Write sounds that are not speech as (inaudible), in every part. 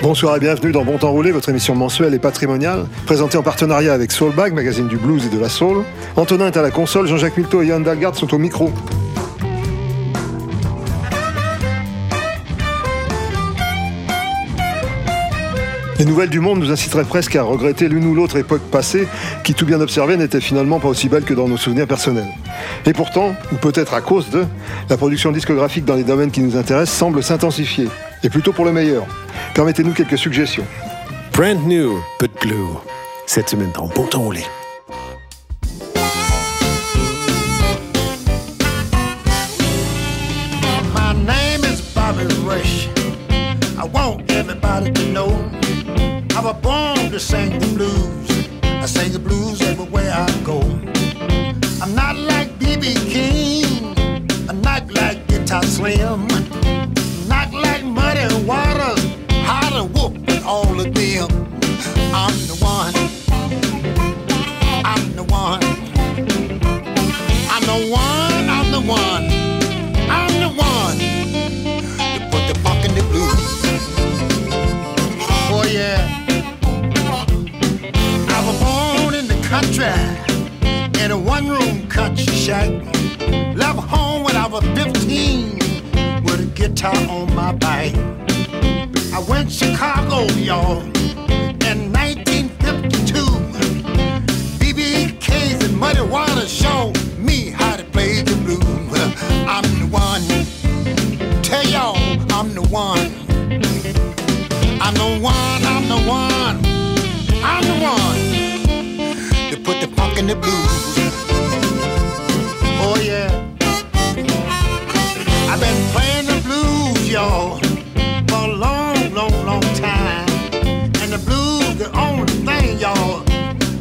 Bonsoir et bienvenue dans Bon Temps Roulé, votre émission mensuelle et patrimoniale, présentée en partenariat avec Soulbag, magazine du blues et de la soul. Antonin est à la console, Jean-Jacques Milteau et Yann Dalgard sont au micro. Les nouvelles du monde nous inciteraient presque à regretter l'une ou l'autre époque passée, qui tout bien observé n'était finalement pas aussi belle que dans nos souvenirs personnels. Et pourtant, ou peut-être à cause de, la production discographique dans les domaines qui nous intéressent semble s'intensifier, et plutôt pour le meilleur. Permettez-nous quelques suggestions. Brand new, but blue. Cette semaine dans Bon Temps Roulé. My name is Bobby Rush. I want everybody to know I was born to sing the blues. I sing the blues everywhere I go. I'm not like B.B. King. I'm not like Guitar Slim. Not like Muddy Waters. How to whoop all of them. I'm the one. I'm the one. I'm the one. I'm the one. In a one-room country shack. Left home when I was 15 with a guitar on my back. I went Chicago, y'all, in 1952. BB K's and Muddy Waters showed me how to play the blues. I'm the one. Tell y'all I'm the one. I'm the one, I'm the one, I'm the one to the blues. Oh yeah. I've been playing the blues, y'all, for a long, long, long time. And the blues, the only thing, y'all,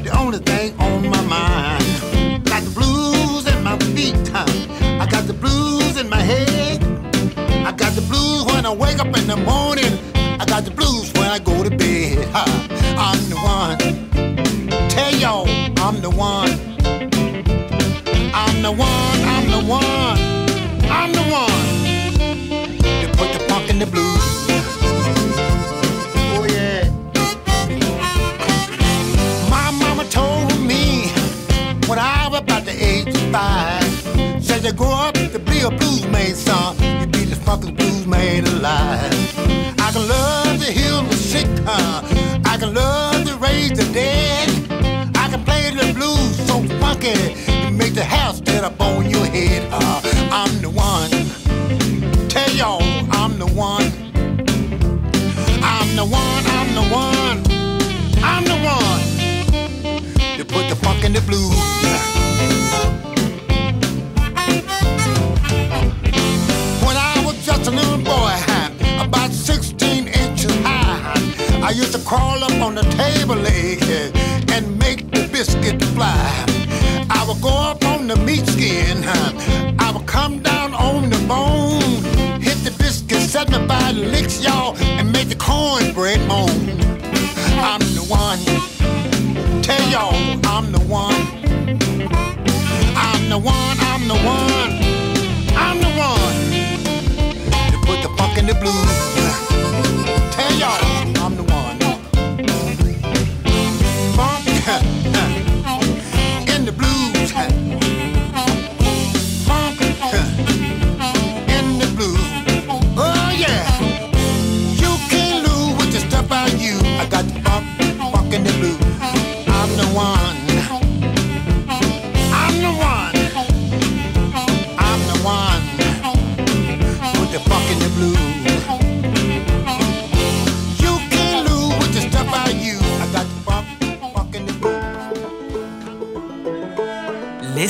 the only thing on my mind. Got the blues in my feet, huh? I got the blues in my head. I got the blues when I wake up in the morning. I got the blues I'm the one. I'm the one, I'm the one. I'm the one. To put the funk in the blues. Oh yeah. My mama told me when I was about the age of five. Said you grow up to be a blues man, son. You be the fucking blues man alive. I can love to the sick, funky to make the house stand up on your head. Uh, I'm the one. Tell y'all I'm the one. I'm the one. I'm the one. I'm the one. To put the funk in the blues. When I was just a little boy, about 16 inches high, I used to crawl up on the table leg go up on the meat skin, huh, I would come down on the bone, hit the biscuit 75 licks, y'all, and make the cornbread moan. I'm the one. Tell y'all I'm the one. I'm the one, I'm the one. I'm the one to put the funk in the blues.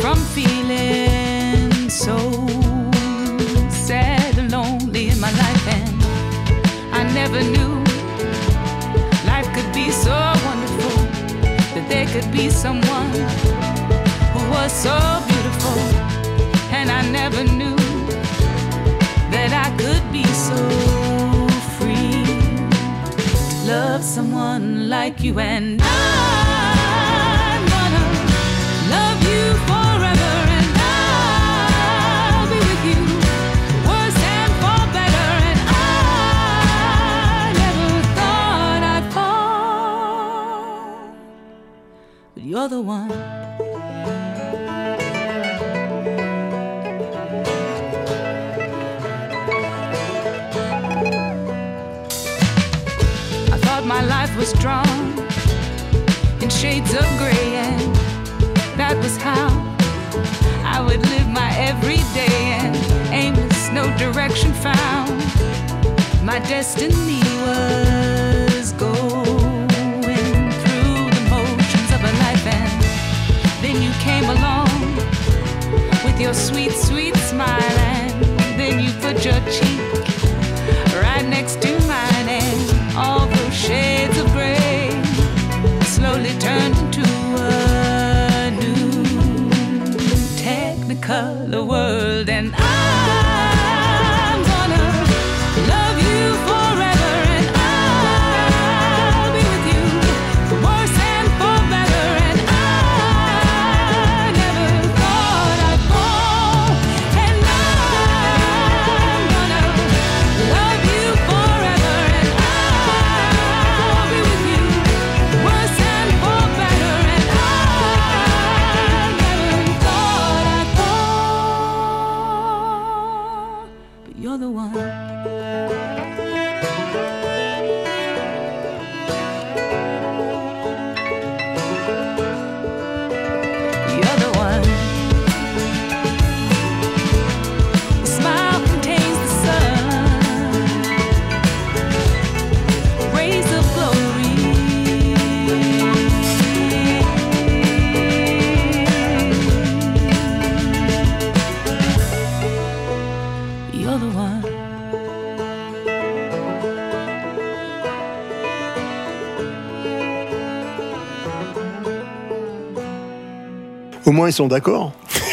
From feeling so sad and lonely in my life, and I never knew life could be so wonderful that there could be someone who was so beautiful, and I never knew that I could be so free. To love someone like you and I'm you're the one I thought my life was drawn in shades of gray, and that was how I would live my everyday and aimless, no direction found. My destiny was your sweet, sweet smile, and then you put your cheek moins, ils sont d'accord. (laughs)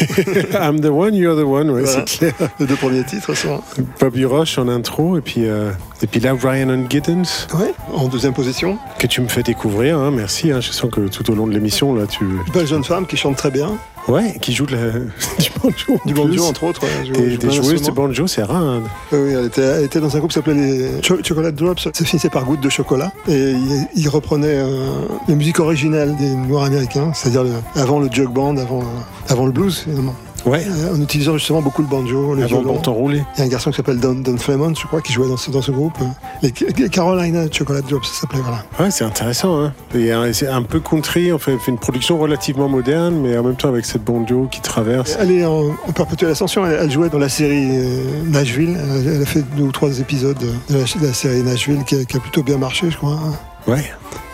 I'm the one, you're the one, ouais, Voilà. c'est clair. Les deux premiers titres sont. Bobby Roche en intro, et puis, euh, et puis là, Ryan Giddens, Ouais, en deuxième position. que tu me fais découvrir, hein, merci. hein, je sens que tout au long de l'émission, là, tu. Une belle jeune femme qui chante très bien. Ouais, qui joue de la- (laughs) du banjo. Du banjo, entre autres. ouais, Des, joueuses de banjo, c'est rare. hein. Oui, oui, elle était, elle était dans un groupe qui s'appelait les Cho- Chocolate Drops. Ça finissait par goutte de chocolat. Et il, il reprenait euh, les musiques originales des Noirs américains, c'est-à-dire avant le jug band, avant, le- avant le blues, finalement. Ouais, Euh, en utilisant justement beaucoup le banjo, le avant violon. roulé. Il y a un garçon qui s'appelle Don, Don Flemont, je crois, qui jouait dans ce, dans ce groupe. Les, les Carolina Chocolate Drops, ça s'appelait, voilà. Ouais, c'est intéressant. Hein. Euh, c'est un peu country, on fait, fait une production relativement moderne, mais en même temps avec cette banjo qui traverse. Elle est en, en perpétuelle ascension. Elle, elle jouait dans la série euh, Nashville. Elle, elle a fait deux ou trois épisodes de la, de la série Nashville qui a, qui a plutôt bien marché, je crois.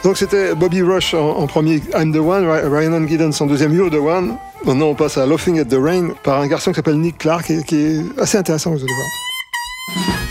Donc c'était Bobby Rush en, en premier, I'm the One, Ry- Ryan Giddens en deuxième, You're the One. Maintenant on passe à Laughing at the Rain par un garçon qui s'appelle Nick Clark et qui est assez intéressant, vous allez voir.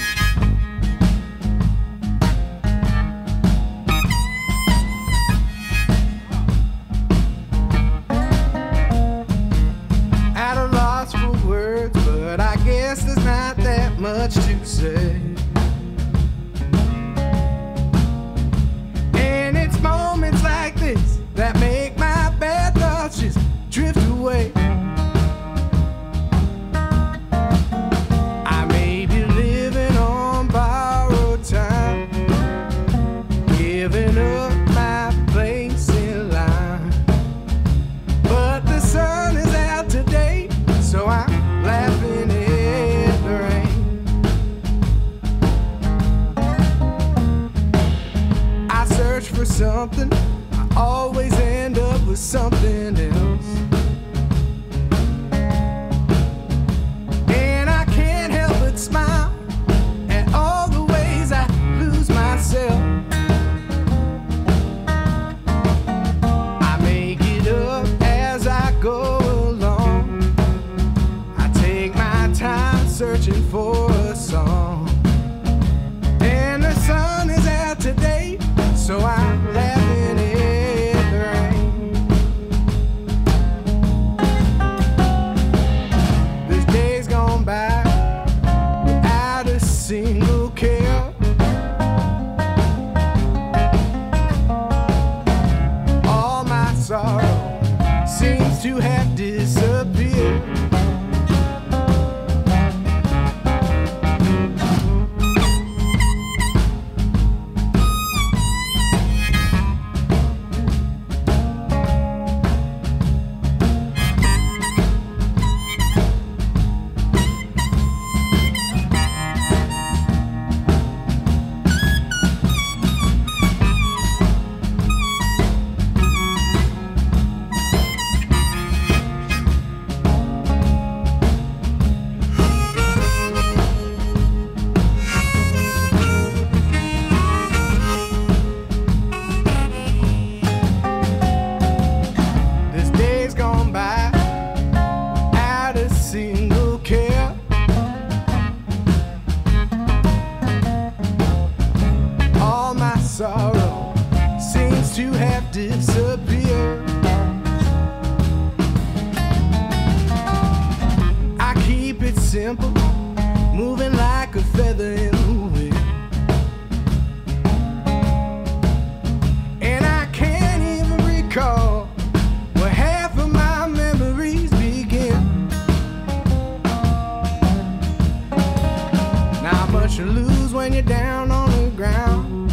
when you're down on the ground.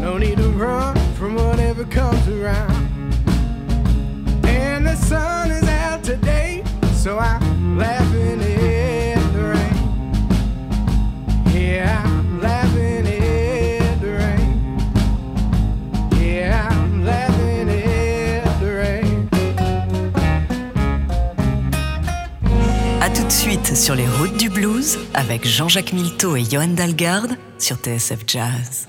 No need to run from whatever comes around. And the sun is out today, so I sur les routes du blues avec Jean-Jacques Milteau et Johan Dalgarde sur TSF Jazz.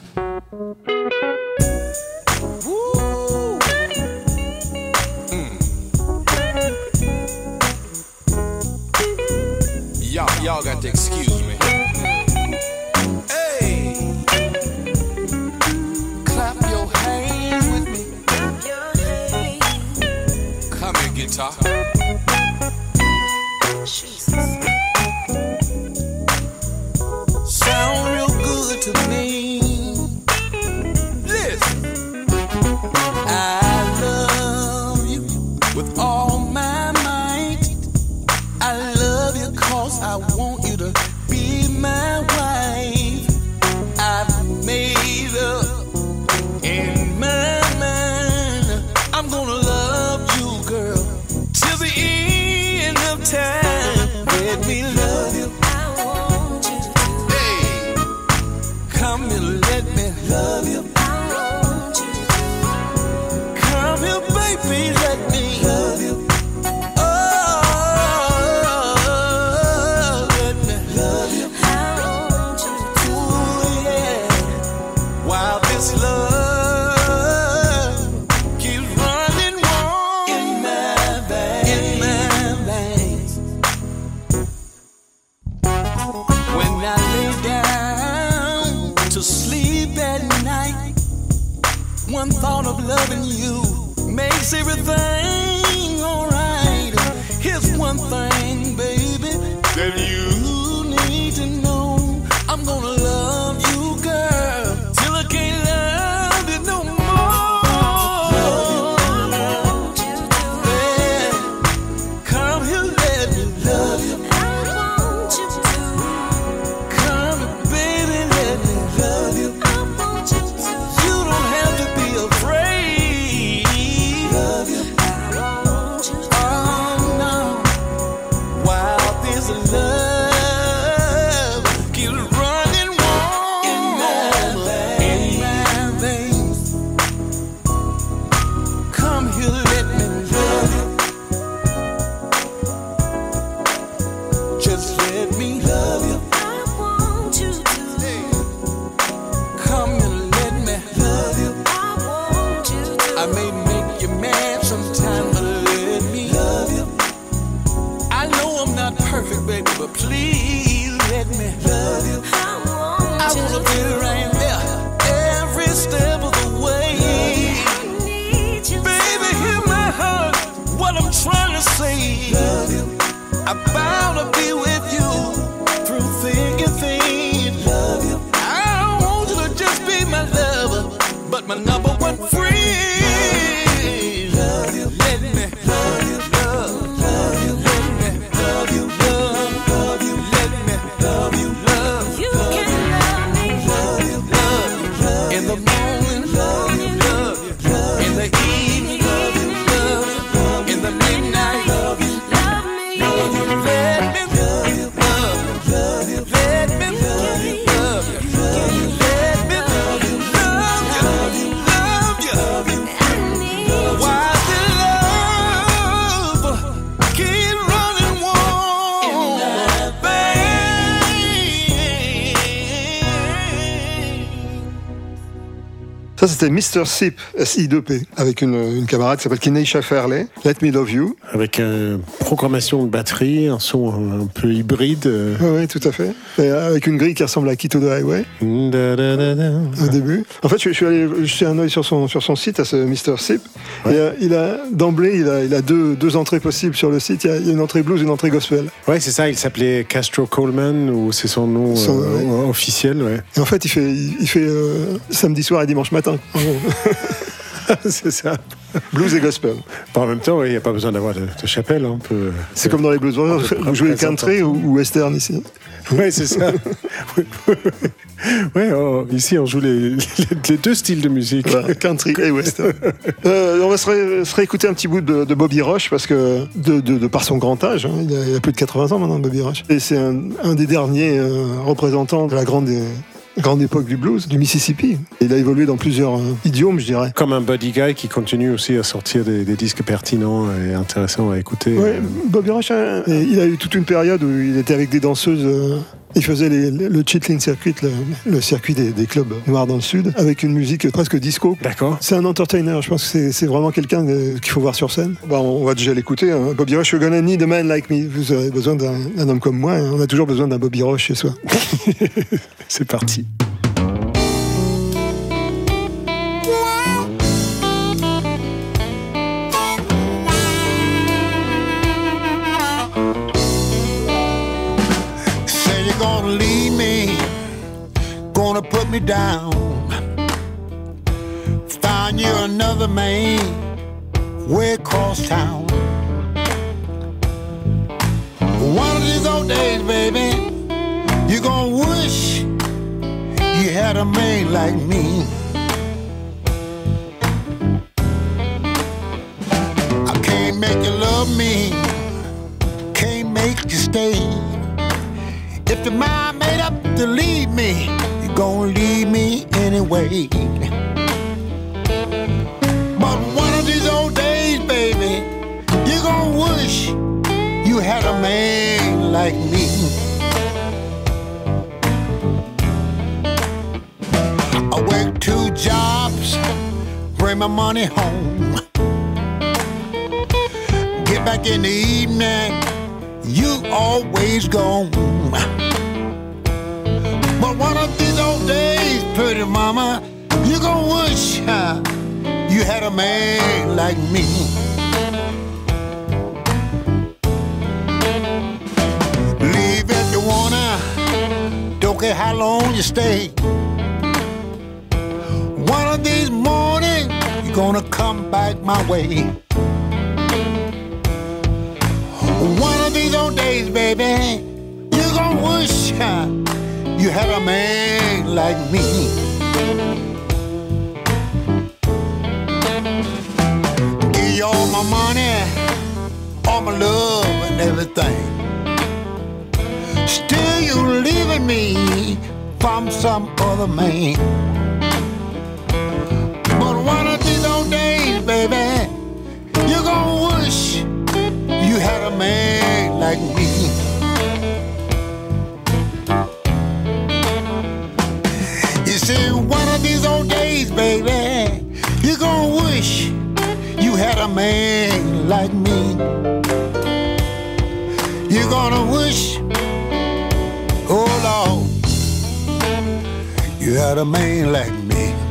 Ça, c'était Mr. Sip, S-I-2-P, avec une, une camarade qui s'appelle Kineisha Fairley, Let Me Love You. Avec une programmation de batterie, un son un peu hybride. euh, Oui, oui, tout à fait. Et avec une grille qui ressemble à Kito the Highway au début. En fait, je, je suis allé jeter un œil sur son, sur son site, à ce Mr. Sip. Et, euh, il a, d'emblée, il a, il a deux, deux entrées possibles sur le site. Il y a, il y a une entrée blues et une entrée gospel. Ouais, c'est ça, il s'appelait Castro Coleman, ou c'est son nom Son- euh, officiel, ouais. Et en fait, il fait, il, il fait euh, samedi soir et dimanche matin. (laughs) c'est ça. Blues et gospel. En même temps, ouais, il n'y a pas besoin d'avoir de, de chapelle. hein, peut... C'est comme dans les blues brothers. Vous jouez country ou, ou western ici Ouais, c'est ça. (laughs) (laughs) ouais, oh, ici, on joue les, les- les deux styles de musique. Country et western. (laughs) Euh, on va se, ré- se réécouter un petit bout de, de Bobby Roche parce que, de, de- de par son grand âge, hein, il, a, il a plus de 80 ans maintenant, Bobby Roche. Et c'est un, un des derniers euh, représentants de la grande, grande époque du blues, du Mississippi. Il a évolué dans plusieurs euh, idiomes, je dirais. Comme un buddy guy qui continue aussi à sortir des, des disques pertinents et intéressants à écouter. Ouais, Bobby Roche, hein, il a eu toute une période où il était avec des danseuses. euh, il faisait les- le, le Chitlin Circuit, le, le circuit des, des clubs noirs dans le sud, avec une musique presque disco. D'accord. C'est un entertainer, je pense que c'est- c'est vraiment quelqu'un euh, qu'il faut voir sur scène. Bah, on va déjà l'écouter. Hein. Bobby Roche, you're gonna need a man like me. Vous avez besoin d'un d'un homme comme moi. hein. On a toujours besoin d'un Bobby Roche chez soi. (laughs) C'est parti. Gonna put me down. Find you another man way across town. One of these old days, baby, you're gonna wish you had a man like me. I can't make you love me, can't make you stay. If the mind made up to leave me, gonna leave me anyway. But one of these old days, baby, you're gonna wish you had a man like me. I work two jobs, bring my money home. Get back in the evening, you always gone. One of these old days, pretty mama, you gonna wish uh, you had a man like me. Leave if you wanna, don't care how long you stay. One of these mornings, you're gonna come back my way. One of these old days, baby, you're gonna wish uh, you had a man like me. Give you all my money, all my love and everything. Still you leaving me from some other man. But one of these old days, baby, you're gonna wish you had a man like me. had a man like me. You're gonna wish, oh Lord, you had a man like me.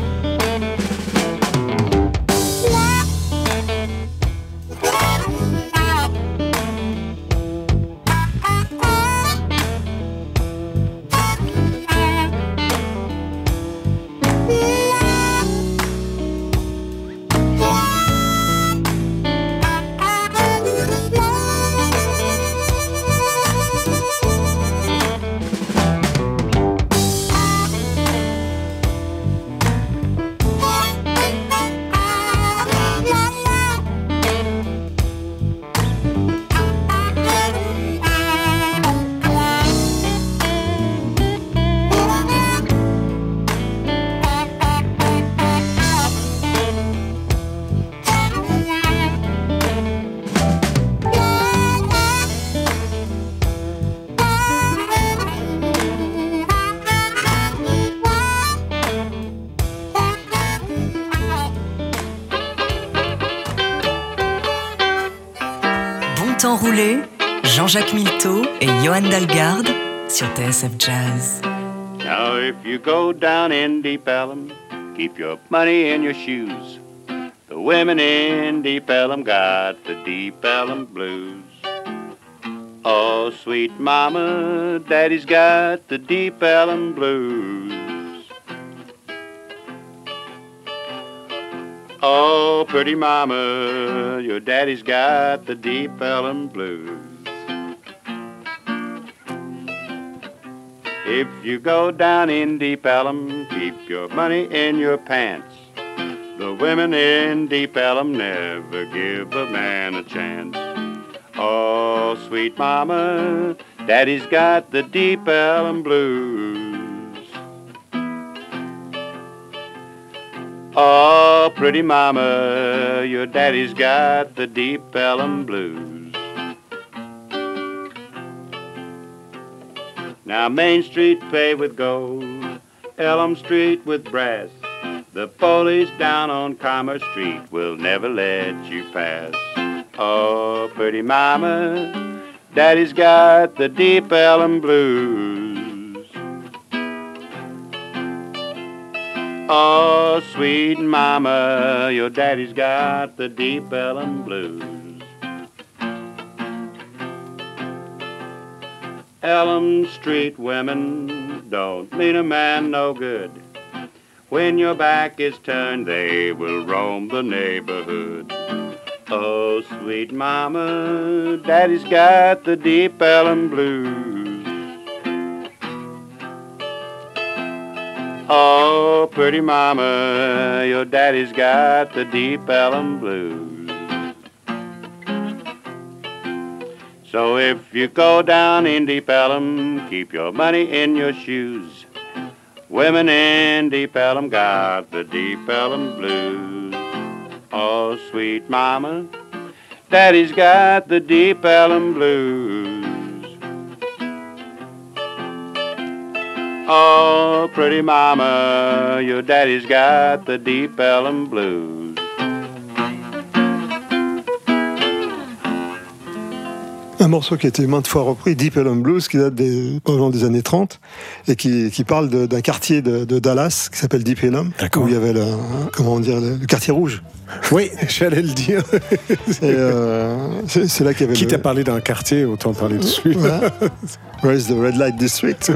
Dalgaard sur TSF Jazz. Now, if you go down in Deep Ellum, keep your money in your shoes. The women in Deep Ellum got the Deep Ellum blues. Oh, sweet mama, daddy's got the Deep Ellum blues. Oh, pretty mama, your daddy's got the Deep Ellum blues. If you go down in Deep Ellum, keep your money in your pants. The women in Deep Ellum never give a man a chance. Oh, sweet mama, daddy's got the Deep Ellum blues. Oh, pretty mama, your daddy's got the Deep Ellum blues. Now Main Street paved with gold, Elm Street with brass. The police down on Commerce Street will never let you pass. Oh, pretty mama, daddy's got the deep Elm blues. Oh, sweet mama, your daddy's got the deep Elm blues. Elm Street women don't mean a man no good. When your back is turned, they will roam the neighborhood. Oh, sweet mama, daddy's got the deep Elm blues. Oh, pretty mama, your daddy's got the deep Elm blues. So if you go down in Deep Ellum, keep your money in your shoes. Women in Deep Ellum got the Deep Ellum blues. Oh, sweet mama, daddy's got the Deep Ellum blues. Oh, pretty mama, your daddy's got the Deep Ellum blues. Un morceau qui a été maintes fois repris, Deep Ellum Blues, qui date des, probablement des années 30, et qui, qui parle d'un quartier de, de Dallas qui s'appelle Deep Ellum, où il y avait le, comment dire, le, le quartier rouge. Oui, (laughs) j'allais le dire. (laughs) Euh, c'est là qu'il y avait Quitte le... à parler d'un quartier, autant parler de celui Voilà. Where is the Red Light District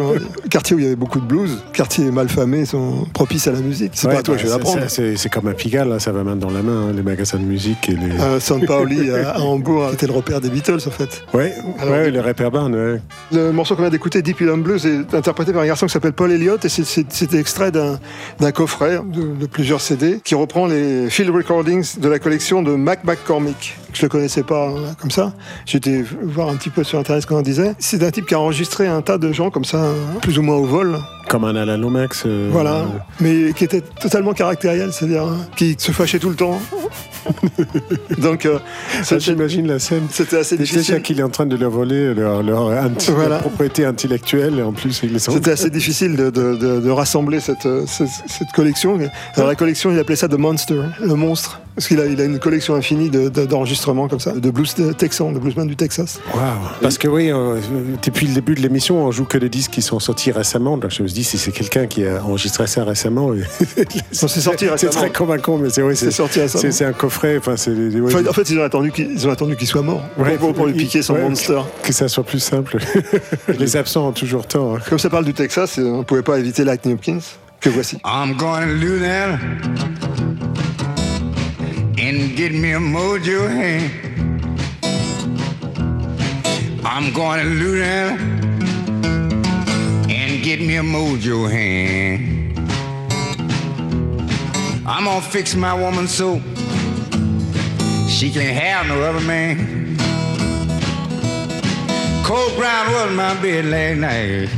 Quartier où il y avait beaucoup de blues, quartier mal famé, sont propices à la musique. C'est pas à toi que je vais l'apprendre. C'est c'est comme à Pigalle, là, ça va main dans la main, hein, les magasins de musique et les. Euh, San Paoli à, à Hambourg, c'était le repère des Beatles en fait. Ouais, Alors, ouais, le Rapper Barn, ouais. Le morceau qu'on vient d'écouter, Deep Ellum Blues, est interprété par un garçon qui s'appelle Paul Elliott et c'est- extrait d'un d'un coffret de, de plusieurs CD qui reprend les field recordings de la collection de Mac McCormick. Je le connaissais pas hein, comme ça. J'étais voir un petit peu sur internet ce qu'on en disait. C'est un type qui a enregistré un tas de gens comme ça, plus ou moins au vol. Comme un Alan Lomax. euh, Voilà, mais qui était totalement caractériel, c'est-à-dire hein, qui se fâchait tout le temps. (laughs) Donc, euh, c'était- j'imagine la scène. c'était assez C'est difficile. ça qu'il est en train de leur voler leur, leur, inti- Voilà. leur propriété intellectuelle et en plus. C'était assez difficile de, de- de- de rassembler cette, euh, cette, cette collection. Alors la collection, il appelait ça The Monster, le monstre. Parce qu'il a, il a une collection infinie de- de- d'enregistrements comme ça, de blues texans, de bluesmen du Texas. Waouh. Parce que oui, euh, depuis le début de l'émission, on joue que des disques qui sont sortis récemment. Donc je me dis, si c'est quelqu'un qui a enregistré ça récemment, (laughs) c'est sorti C'est récemment. très convaincant, mais c'est oui, C'est sorti récemment. C'est c'est un coffret. Enfin, c'est. ouais, Enfin, en fait, ils ont attendu qu'il ils ont attendu qu'il soit mort Ouais, pour, pour lui il- piquer son ouais, monster. Que ça soit plus simple. (laughs) Les absents ont toujours tort. hein. Comme ça parle du Texas, on ne pouvait pas éviter Lightning Hopkins, que voici. I'm going to Louisiana and get me a mojo hand. I'm going to Louisiana and get me a mojo hand. I'm gonna fix my woman so she can't have no other man. Cold ground was my bed last night.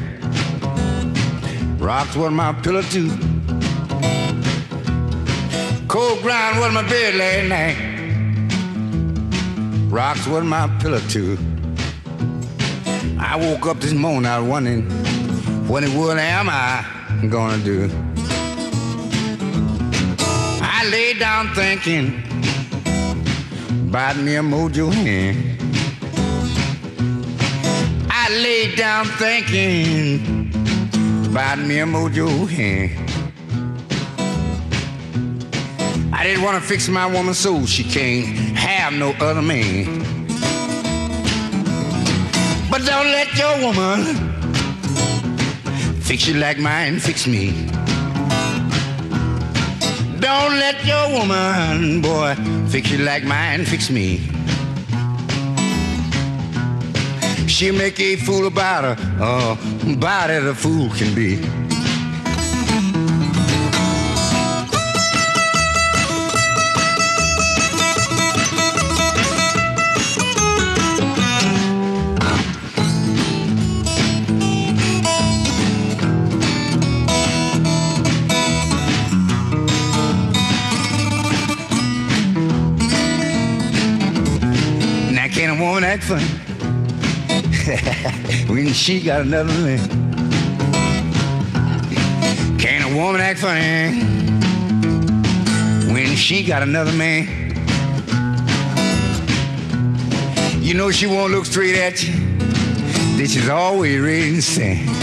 Rocks was my pillow too. Cold ground was my bed last night. Rocks was my pillow too. I woke up this morning, I wondering what in world am I gonna do? I lay down thinking about me a mojo hand. I lay down thinking about me a mojo hand. I didn't want to fix my woman so she can't have no other man. But don't let your woman fix you like mine fix me. Don't let your woman, boy, fix you like mine fix me. She'll make a fool about her, uh, about as a fool can be. Funny (laughs) when she got another man? Can a woman act funny when she got another man? You know she won't look straight at you. This is always ready to.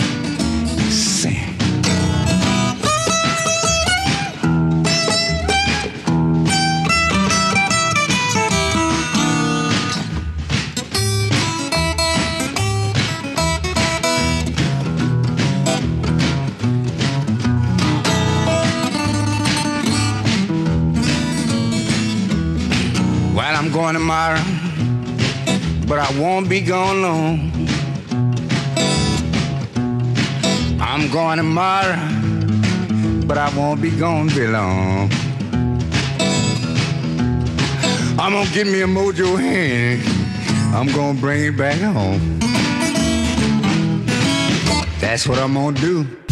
Tomorrow, but I won't be gone long. I'm going tomorrow, but I won't be gone very long. I'm gonna get me a mojo hand. I'm gonna bring it back home. That's what I'm gonna do.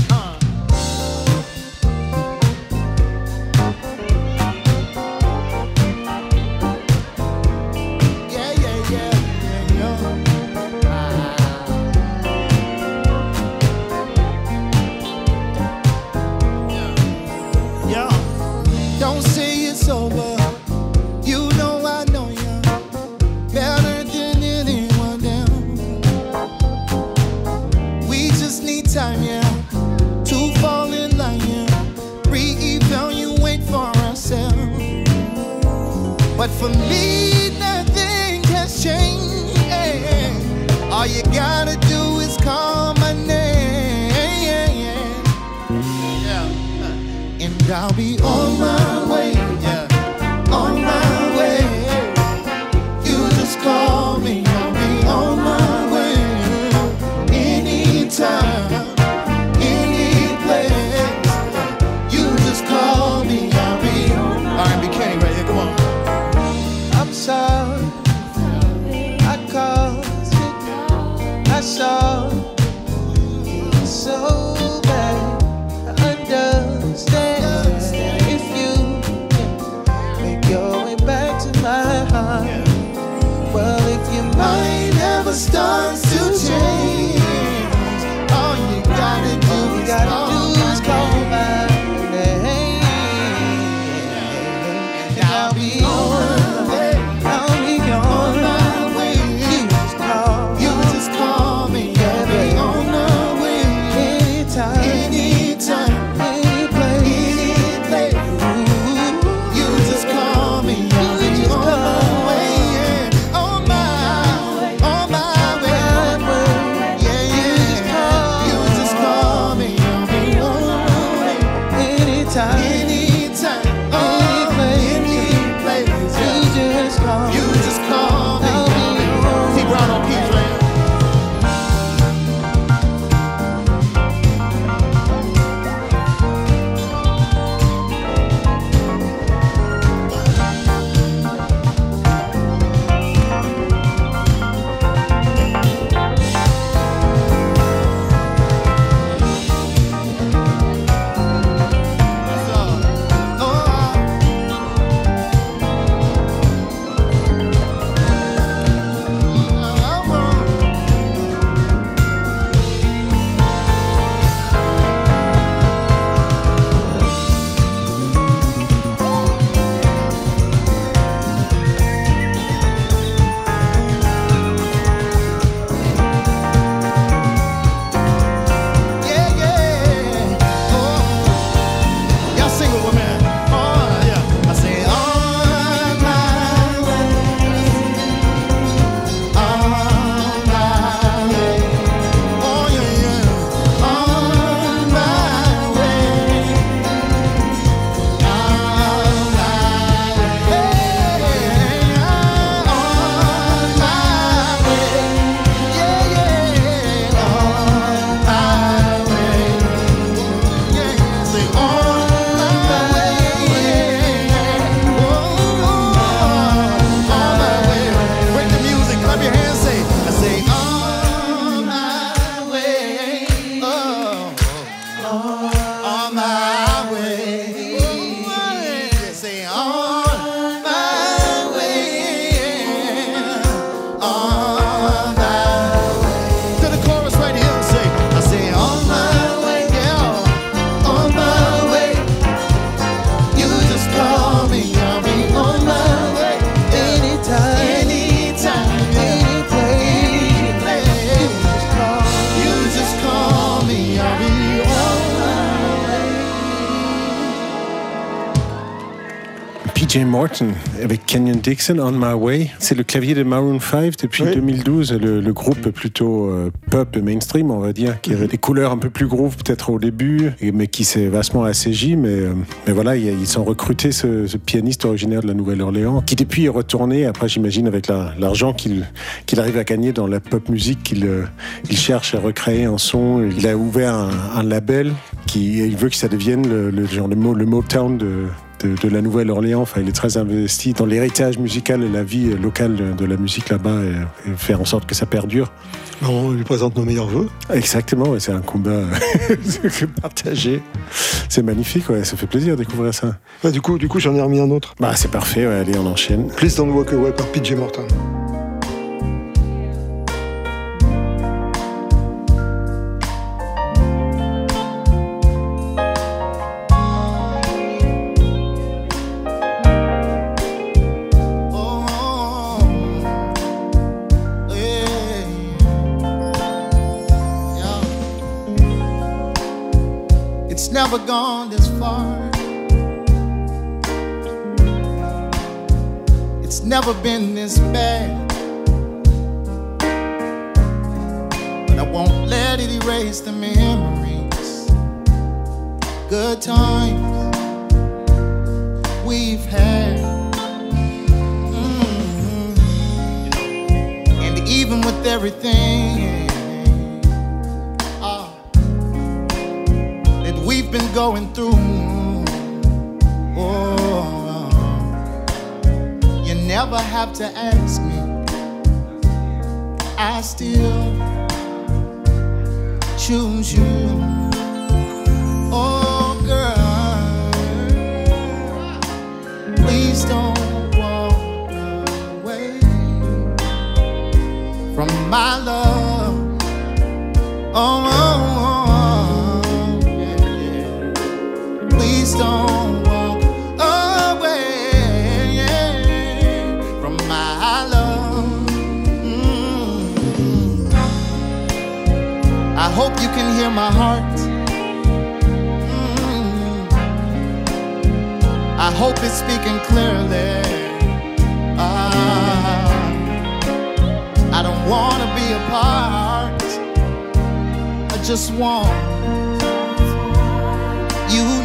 Morton avec Kenyon Dixon On My Way. C'est le clavier de Maroon 5 depuis Oui. 2012, le, le groupe plutôt euh, pop mainstream, on va dire, qui avait des couleurs un peu plus groove peut-être au début, mais qui s'est vastement asségi. Mais, euh, mais voilà, ils ont recruté ce, ce pianiste originaire de la Nouvelle-Orléans, qui depuis est retourné, après j'imagine avec la- l'argent qu'il arrive à gagner dans la pop musique, qu'il euh, il cherche à recréer un son. Il a ouvert un, un label qui il veut que ça devienne le, le genre le Motown de, de, de la Nouvelle-Orléans. Enfin, il est très investi dans l'héritage musical et la vie locale de, de la musique là-bas et, et faire en sorte que ça perdure. On lui présente nos meilleurs voeux. Exactement, c'est un combat (laughs) partagé. C'est magnifique, ouais, ça fait plaisir de découvrir ça. Ouais, du coup, du coup j'en ai remis un autre. Bah, c'est parfait, ouais, allez, on enchaîne. Please Don't Walk Away par PJ Morton. Never gone this far. It's never been this bad. But I won't let it erase the memories. Good times we've had. Mm. And even with everything going through, oh, you never have to ask me. I still choose you. Oh, girl, please don't walk away from my love. Oh, oh, don't walk away from my love. Mm. I hope you can hear my heart. Mm. I hope it's speaking clearly. Ah. I don't want to be apart. I just want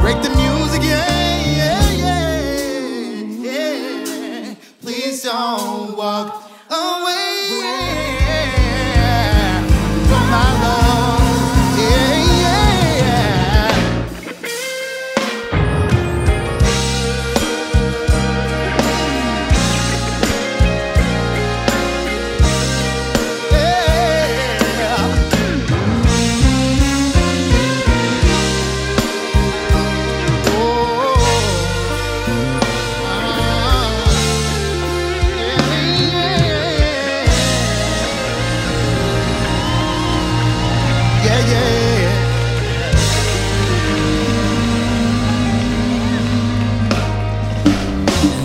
Break the music,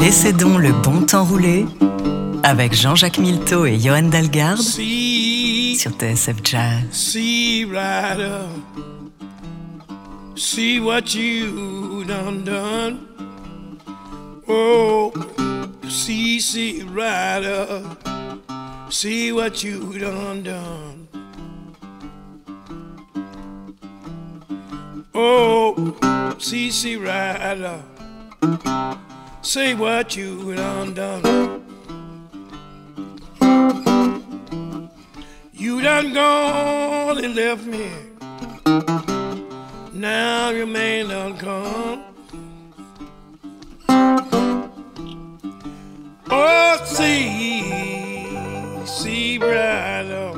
Laissez donc le bon temps rouler avec Jean-Jacques Milteau et Johan Dalgarde See, sur TSF Jazz. see rider, see what you done done. Oh, see, see rider, see what you done done. Oh, see, see rider, say what you done done. You done gone and left me. Now you may not come. Oh, see, see, brother.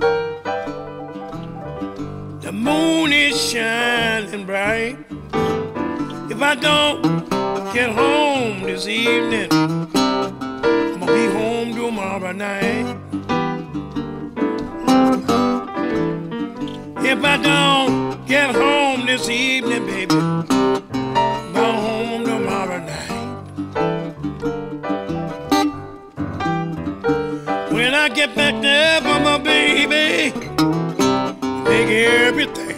The moon is shining bright. If I don't get home this evening, I'm gonna be home tomorrow night. If I don't get home this evening, baby, go home tomorrow night. When I get back there for my baby, make everything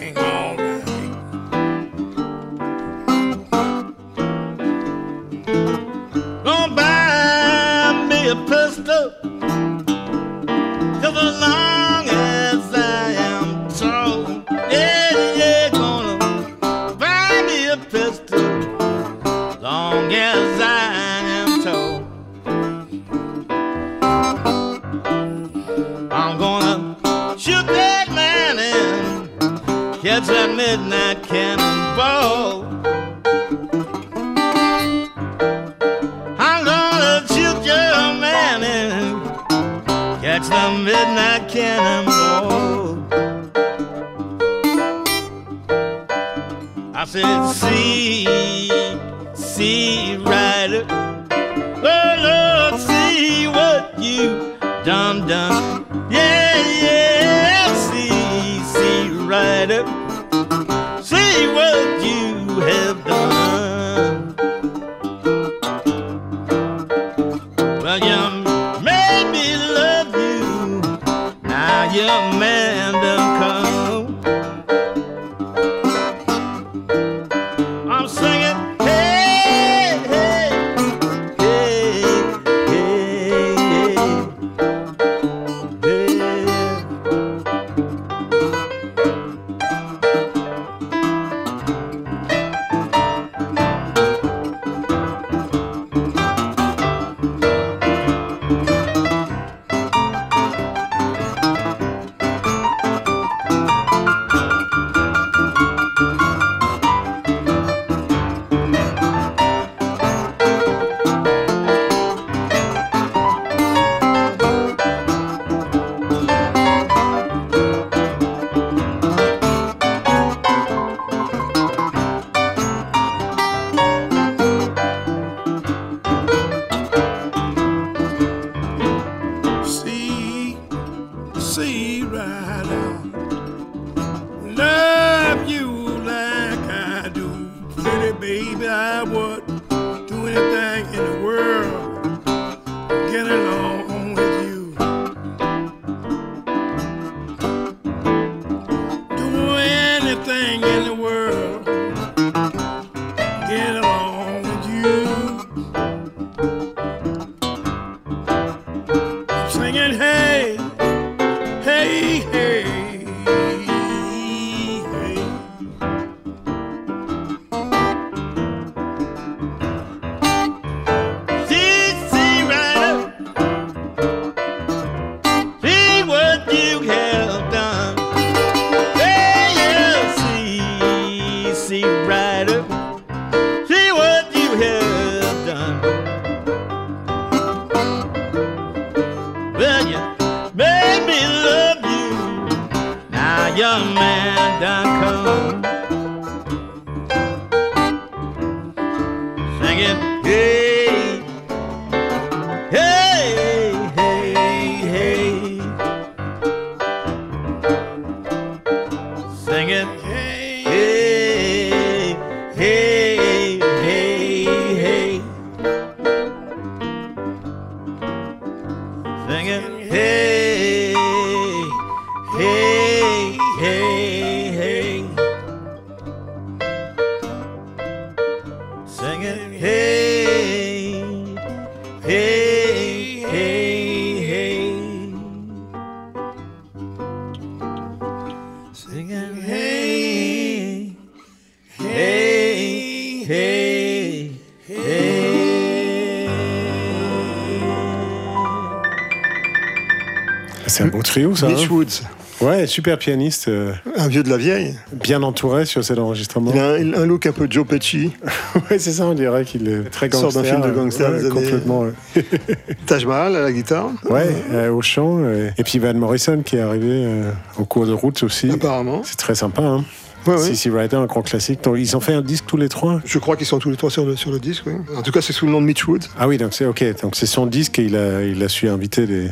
ça. Mitch hein Woods, Ouais, super pianiste, euh, un vieux de la vieille. bien entouré sur cet enregistrement. Il a un, un look un peu Joe Pesci, (laughs) ouais, c'est ça, on dirait qu'il est très Sort gangster. d'un film de euh, gangster ouais, complètement. ouais. (laughs) Taj Mahal à la guitare, Ouais, euh, au chant. et puis Van Morrison qui est arrivé euh, au cours de route aussi. apparemment. C'est très sympa. Hein. Ouais, ouais. CC Rider, un grand classique. Donc, ils ont fait un disque tous les trois. Je crois qu'ils sont tous les trois sur le, sur le disque, oui. En tout cas, c'est sous le nom de Mitch Woods. Ah oui, donc c'est ok. Donc c'est son disque et il a, il a su inviter des,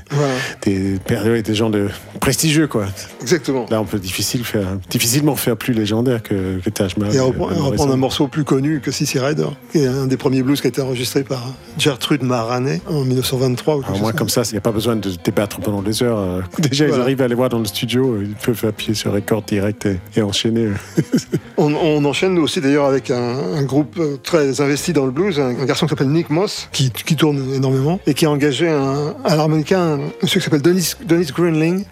des, des, des gens de prestigieux, quoi. exactement. Là, on peut difficile faire, difficilement faire plus légendaire que, que Taj Mahal. Et Van reprendre, un morceau plus connu que Sissy Rider, qui est un des premiers blues qui a été enregistré par Gertrude Maraney en 1923. ou Alors, chose moi, comme comme ça, il n'y a pas besoin de débattre pendant des heures. euh. (laughs) Déjà, ils arrivent à aller voir dans le studio, euh, ils peuvent appuyer sur record direct et, et enchaîner. (laughs) On, on enchaîne nous aussi d'ailleurs avec un, un groupe euh, très investi dans le blues, un, un garçon qui s'appelle Nick Moss, qui, qui tourne énormément, et qui a engagé un, à l'harmonica un monsieur qui s'appelle Dennis, Dennis Greenling,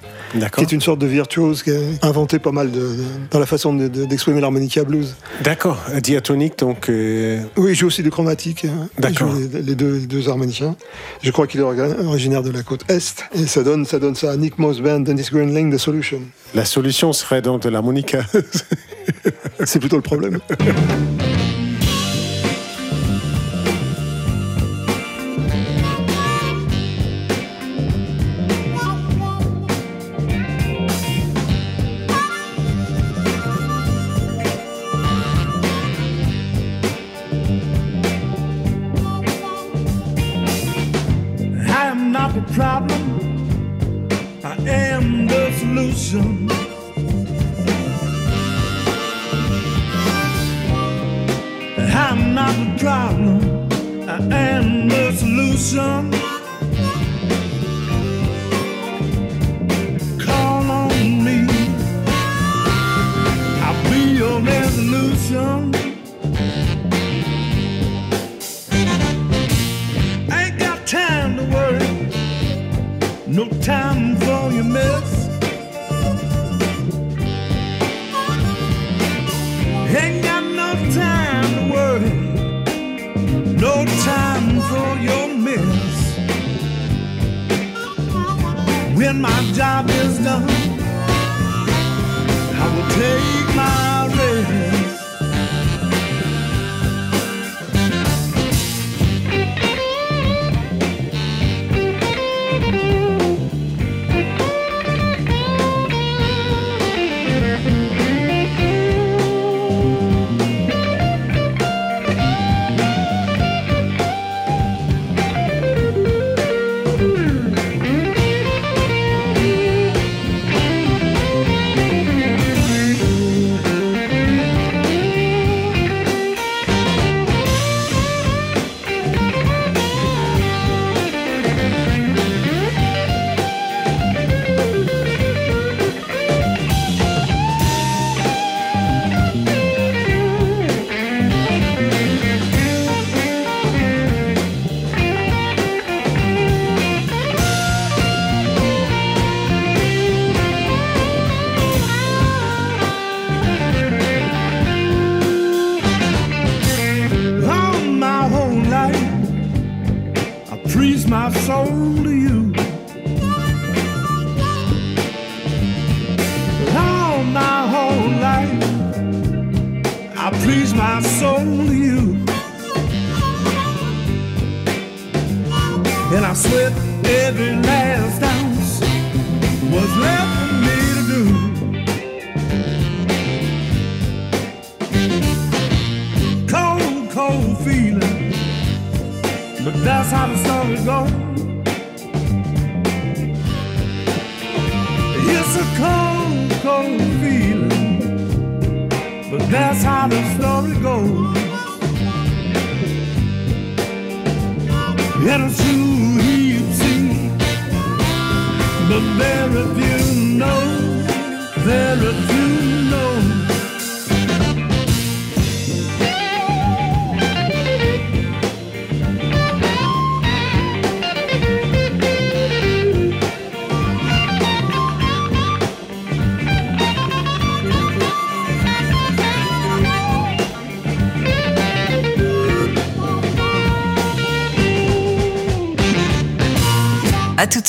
qui est une sorte de virtuose qui a inventé pas mal de, de- dans la façon de- de- d'exprimer l'harmonica blues. D'accord. Diatonique, donc. euh, Oui, il joue aussi du chromatique. hein. D'accord. Les, les deux, les deux harmoniciens. Je crois qu'il est originaire de la côte Est. Et ça donne ça, donne ça à Nick Moss Band, Dennis Greenling, The Solution. la solution serait donc de l'harmonica. (laughs) C'est plutôt le problème. (laughs)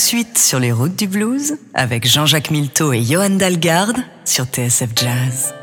de suite sur les routes du blues avec Jean-Jacques Milteau et Johan Dalgarde sur TSF Jazz.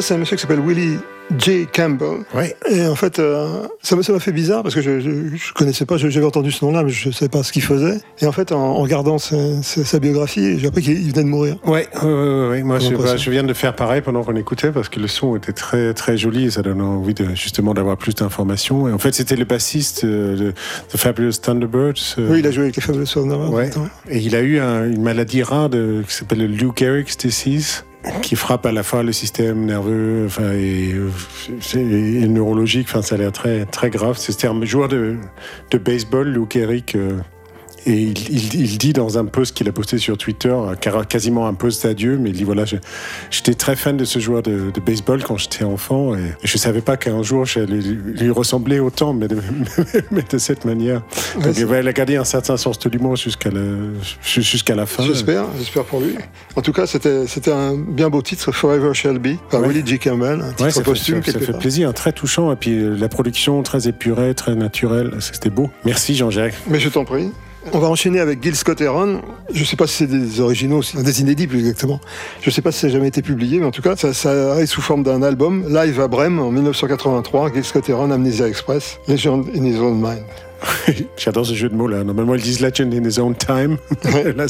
Ça, c'est un monsieur qui s'appelle Willie J. Campbell. Et en fait, euh, ça m'a fait bizarre parce que je, je, je connaissais pas, j'avais entendu ce nom-là, mais je ne savais pas ce qu'il faisait. Et en fait, en, en regardant sa, sa- sa biographie, j'ai appris qu'il venait de mourir. Ouais, ouais, ouais. moi je, bah, je viens de faire pareil pendant qu'on écoutait parce que le son était très très joli et ça donne envie de, justement d'avoir plus d'informations. Et en fait, c'était le bassiste euh, de The Fabulous Thunderbirds. euh, Oui, il a joué avec les Fabulous Thunderbirds. Ouais. Et il a eu un- une maladie rare de, qui s'appelle le Lou Gehrig's disease, qui frappe à la fois le système nerveux, enfin et, et neurologique. Enfin, ça a l'air très très grave. C'était un joueur de, de baseball, Lou Gehrig. euh, et il, il- il dit dans un post qu'il a posté sur Twitter, quasiment un post d'adieu, mais il dit voilà, j'étais très fan de ce joueur de, de baseball quand j'étais enfant, et je savais pas qu'un jour j'allais lui, ressembler autant, mais de, (laughs) mais de cette manière. Ouais, Donc il a gardé un certain sens de l'humour jusqu'à la, jusqu'à la fin. J'espère, j'espère pour lui. En tout cas, c'était un bien beau titre, Forever Shall Be, par Willie J. Campbell, un titre Ouais, ça, fait, posthume ça- ça quelque fait plaisir, très touchant. Et puis euh, la production très épurée, très naturelle. C'était beau. Merci Jean-Jacques. Mais je t'en prie. On va enchaîner avec Gil Scott Heron. Je ne sais pas si c'est des originaux, des inédits plus exactement. Je ne sais pas si ça n'a jamais été publié, mais en tout cas, ça, ça arrive sous forme d'un album, live à Brême en 1983. Gil Scott Heron, Amnesia Express, Legend in His Own Mind. (laughs) J'adore ce jeu de mots là. Normalement, ils disent Legend in his own time. (laughs) là,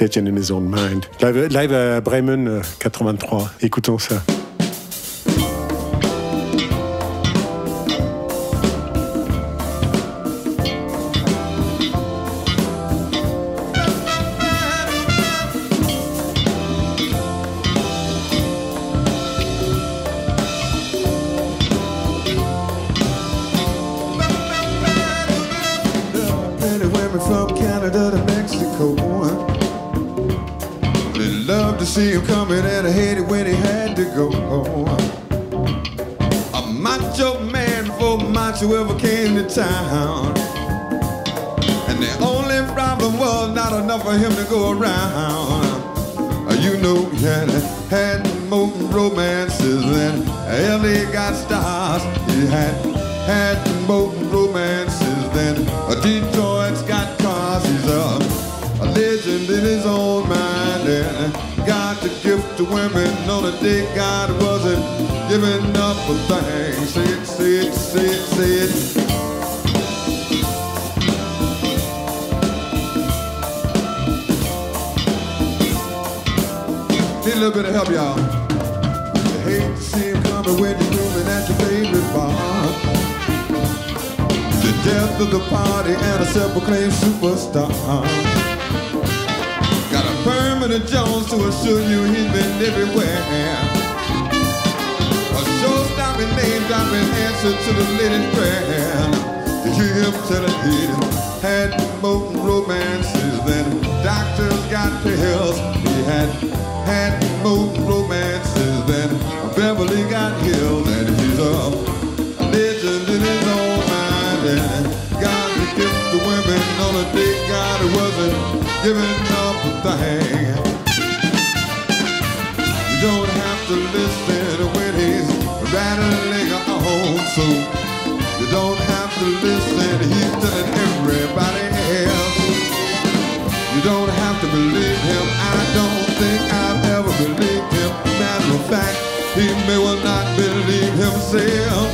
Legend in his own mind. Live, live à Bremen euh, 83. Écoutons ça. You don't have to listen when he's rattling on, so you don't have to listen. He's telling everybody else. You don't have to believe him. I don't think I've ever believed him. Matter of fact, he may well not believe himself.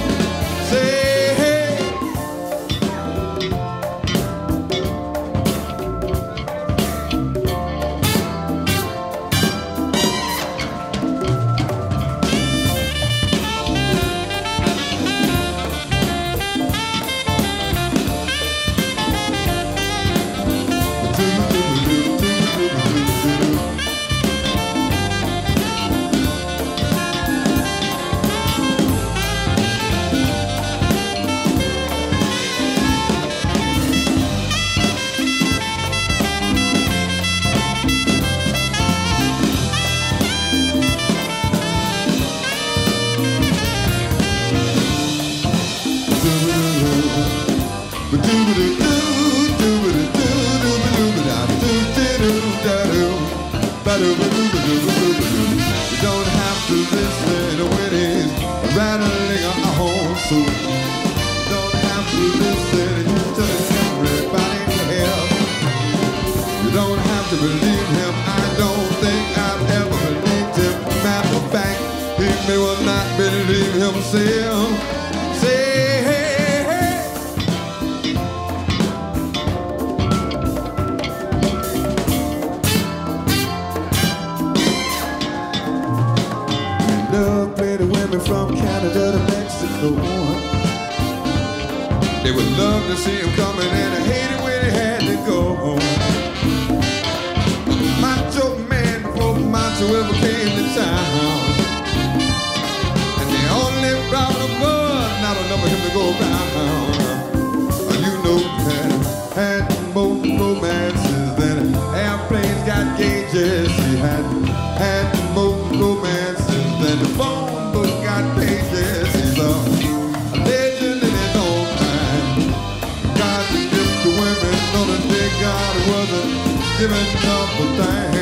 God wasn't giving up a thing.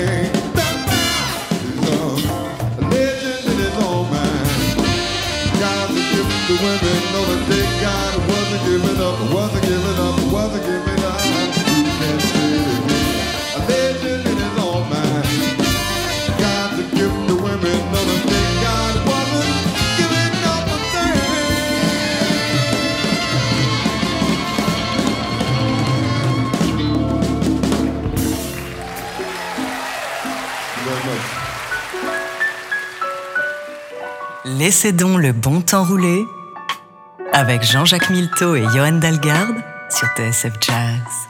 God to give to women, know that big God wasn't giving up, wasn't giving up, Laissez donc le bon temps rouler avec Jean-Jacques Milteau et Johan Dalgarde sur TSF Jazz.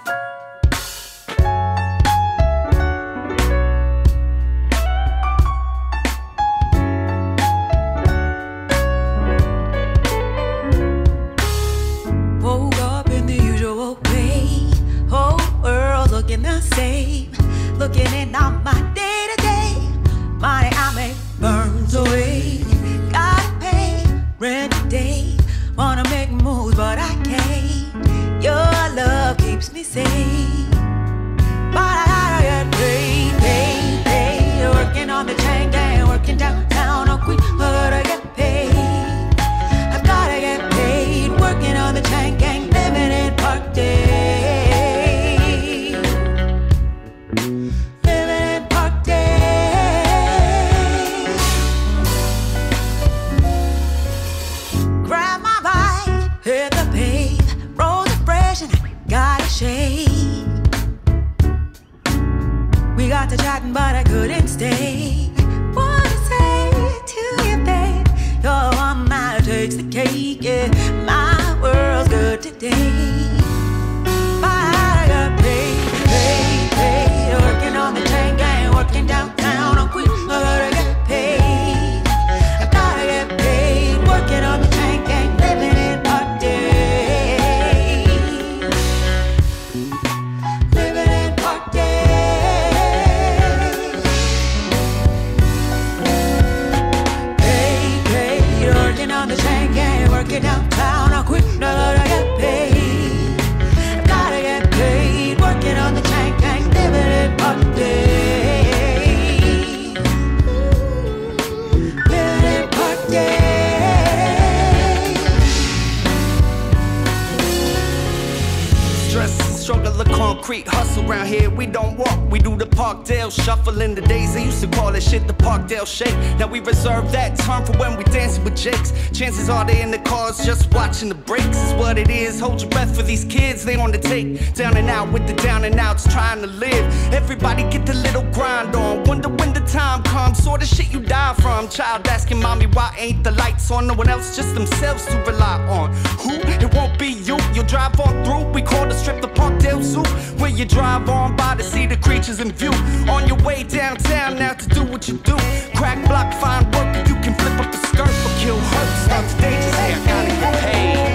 The chain gang, working downtown on Queen. I gotta get paid. I gotta get paid. Working on the chain gang, living in Park Day. Living in Park Stress struggle of concrete hustle around here. We don't walk, we do the Parkdale shuffle. In the days they used to call that shit the Parkdale shake. Now we reserve that term for when we dancing with Jakes. Chances are they in the cars just watching the breaks. Is what it is. Hold your breath for these kids, they on the take. Down and out with the down and outs, trying to live. Everybody get the little grind on. Wonder when the time comes. Sort of shit you die from. Child asking mommy why ain't the lights on? No one else, just themselves to rely on. Who? It won't be you. You'll drive on through. We call the strip the Parkdale Zoo. Where you drive on by to see the in view. On your way downtown now to do what you do. Crack block, find work, you can flip up a skirt or kill hurt. Start the day, just say I gotta get. Paid,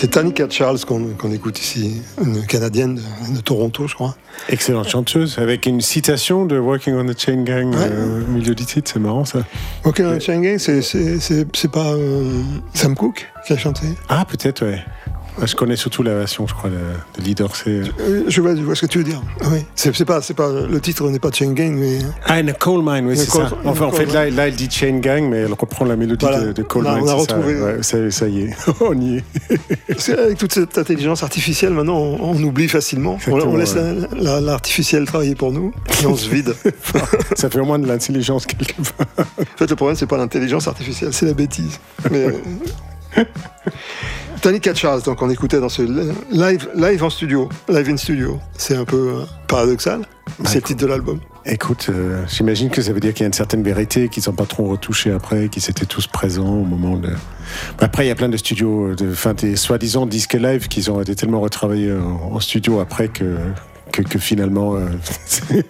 C'est Tanika Charles qu'on écoute ici, une Canadienne de, de Toronto, je crois. Excellente chanteuse, avec une citation de Working on the Chain Gang euh, au milieu du titre, c'est marrant ça. Ok, euh, Chain Gang, c'est pas euh, Sam Cooke qui a chanté? Ah, peut-être, ouais. Ouais, Je connais surtout la version, je crois, de, de leader. C'est. Euh, je, vois, je vois ce que tu veux dire. Oui. C'est pas, c'est pas, le titre n'est pas Chain Gang, mais. Ah, in a coal mine, oui, c'est ça. Enfin, en fait, là, là, elle dit Chain Gang, mais elle reprend la mélodie Voilà. de, de Coal Mine. on a ça, retrouvé- ouais, ça, ça y est, (laughs) on y est. (laughs) Parce qu'avec toute cette intelligence artificielle, maintenant, on, on oublie facilement. On, laisse la- la- l'artificiel travailler pour nous et on se (laughs) vide. ça fait au moins de l'intelligence quelque part. En fait, le problème, c'est pas l'intelligence artificielle, c'est la bêtise. Mais, euh, Tanika Charles, donc on écoutait dans ce live, live en studio, live in studio. C'est un peu euh, paradoxal. C'est le titre de l'album. Écoute, euh, j'imagine que ça veut dire qu'il y a une certaine vérité, qu'ils sont pas trop retouchés après, qu'ils étaient tous présents au moment de. Après, il y a plein de studios, de, enfin, des soi-disant disques live qui ont été tellement retravaillés en, en studio après que. Que, que finalement, euh, (laughs)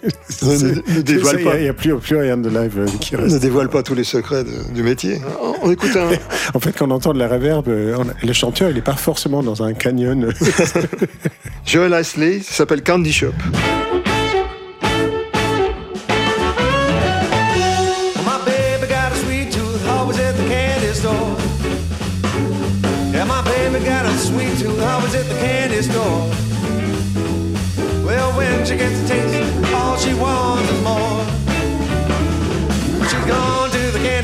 Ne- ne dévoile pas. Il n'y a, plus, plus rien de live euh, qui Ne reste. dévoile pas tous les secrets de- du métier. On, on écoute un. (laughs) En fait, quand on entend de la reverb, euh, on- le chanteur, il n'est pas forcément dans un canyon. (laughs) Joel Isley, ça s'appelle Candy Shop.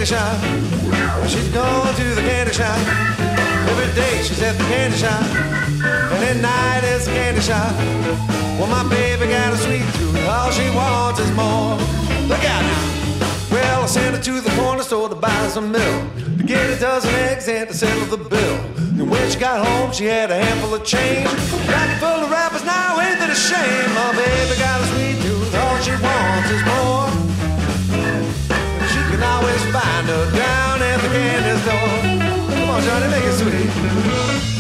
Shop. She's gone to the candy shop. Every day she's at the candy shop. And at night it's the candy shop. Well, my baby got a sweet tooth, all she wants is more. Look out now. Well, I sent her to the corner store to buy some milk, to get a dozen eggs and to settle the bill. And when she got home, she had a handful of change. Pocket full of wrappers, now ain't that a shame? My baby got a sweet tooth, all she wants is more. Can always find her down at the candy store. Come on, Johnny, make it sweet.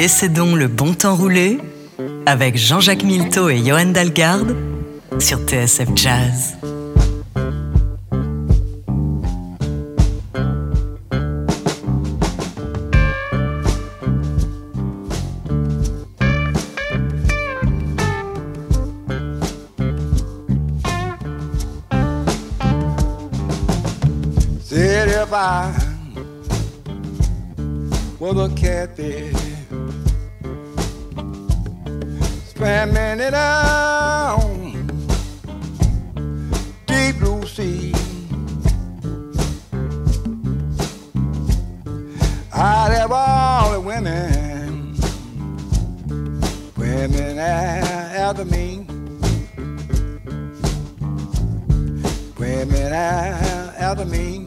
Laissez donc le bon temps rouler avec Jean-Jacques Milteau et Johan Dalgarde sur TSF Jazz. Swimming it out, deep blue sea. I'd have all the women a- after me, a- after me.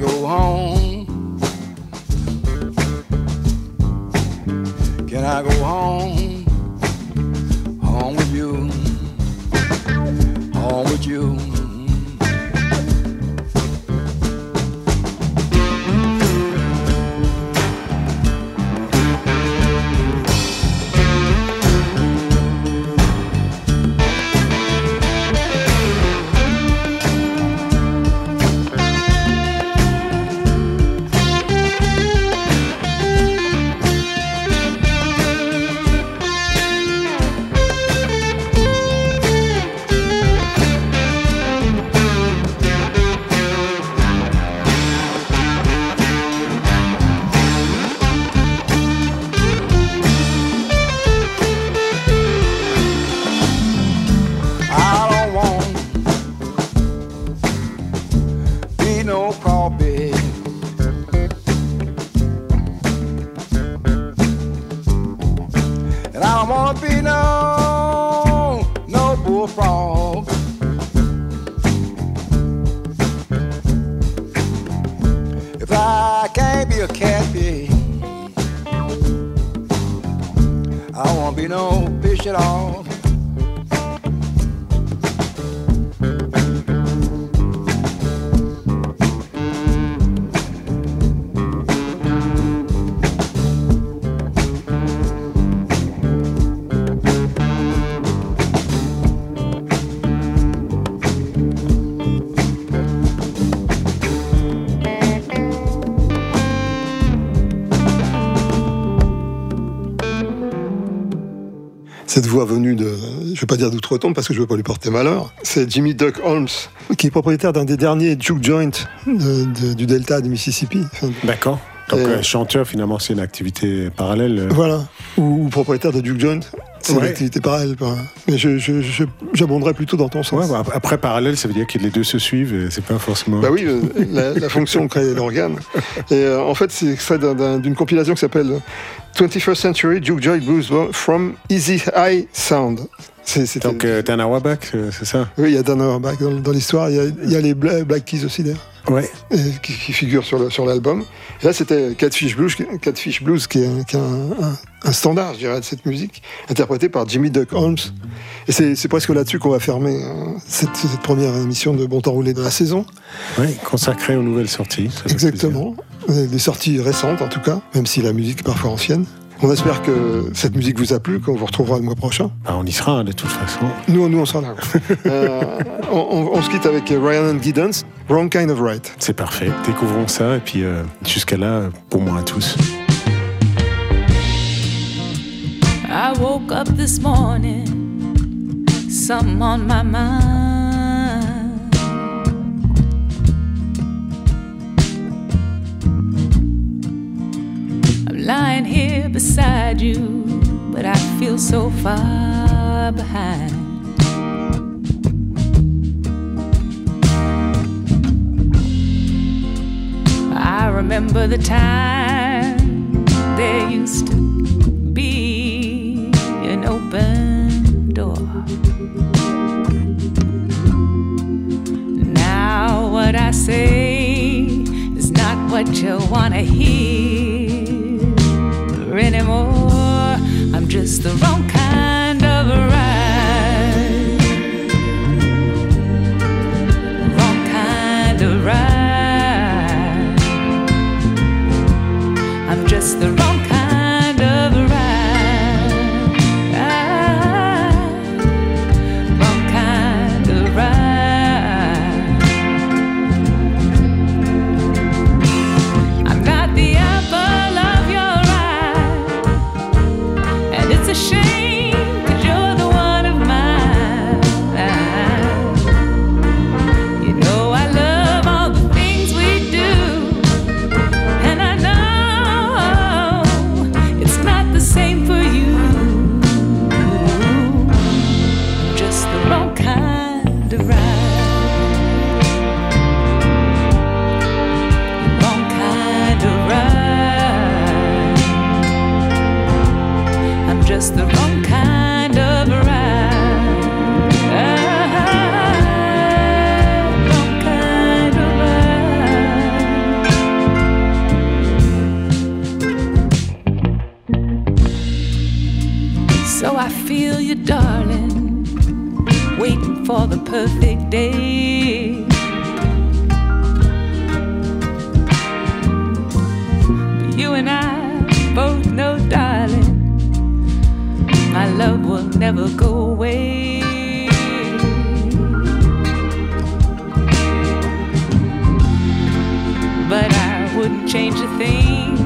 Go home? Voix venue de, je vais pas dire d'outre-tombe parce que je veux pas lui porter malheur, c'est Jimmy Duck Holmes, qui est propriétaire d'un des derniers juke joints de- de- du delta du Mississippi. D'accord. Donc, euh, chanteur, finalement, c'est une activité parallèle. euh. Voilà. Ou, ou propriétaire de Duke Joint. C'est une Ouais. activité parallèle. Mais j'abonderais plutôt dans ton sens. Ouais, bah, après, parallèle, ça veut dire que les deux se suivent c'est pas forcément. Bah oui, euh, la, la fonction crée l'organe. Et euh, en fait, c'est extrait d'un- d'un- d'une compilation qui s'appelle 21st Century Duke Joy Blues from Easy High Sound. Donc, euh, Dan Auerbach, euh, c'est ça? Oui, il y a Dan Auerbach dans, dans l'histoire. Il y y a les Bla- Black Keys aussi d'ailleurs. Ouais. Et qui, qui figurent sur l'album. Et là, c'était Catfish Blues, qui- Catfish Blues, qui est, qui est un, un- un standard, je dirais, de cette musique, interprété par Jimmy Duck Holmes, Et c'est presque là-dessus qu'on va fermer euh, cette, cette première émission de Bon Temps Roulé de la saison. Oui, consacré aux nouvelles sorties. Exactement. Des sorties récentes en tout cas, même si la musique est parfois ancienne. On espère que cette musique vous a plu, qu'on vous retrouvera le mois prochain. Bah, on y sera de toute façon. Nous, nous on sera là. (laughs) Euh, on, on- on se quitte avec Ryan and Giddens, Wrong Kind of Right. C'est parfait. Découvrons ça et puis euh, jusqu'à là, pour moi à tous. I woke up this morning, something on my mind. Lying here beside you, but I feel so far behind. I remember the time there used to be an open door. Now, what I say is not what you want to hear anymore. I'm just the wrong kind of just the wrong kind of ride. Wrong kind of ride. So I feel you, darling, waiting for the perfect day. Never go away. But I wouldn't change a thing.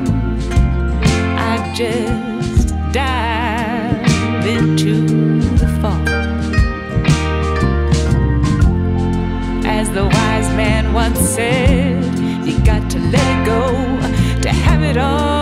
I'd just dive into the fall. As the wise man once said, you got to let it go to have it all.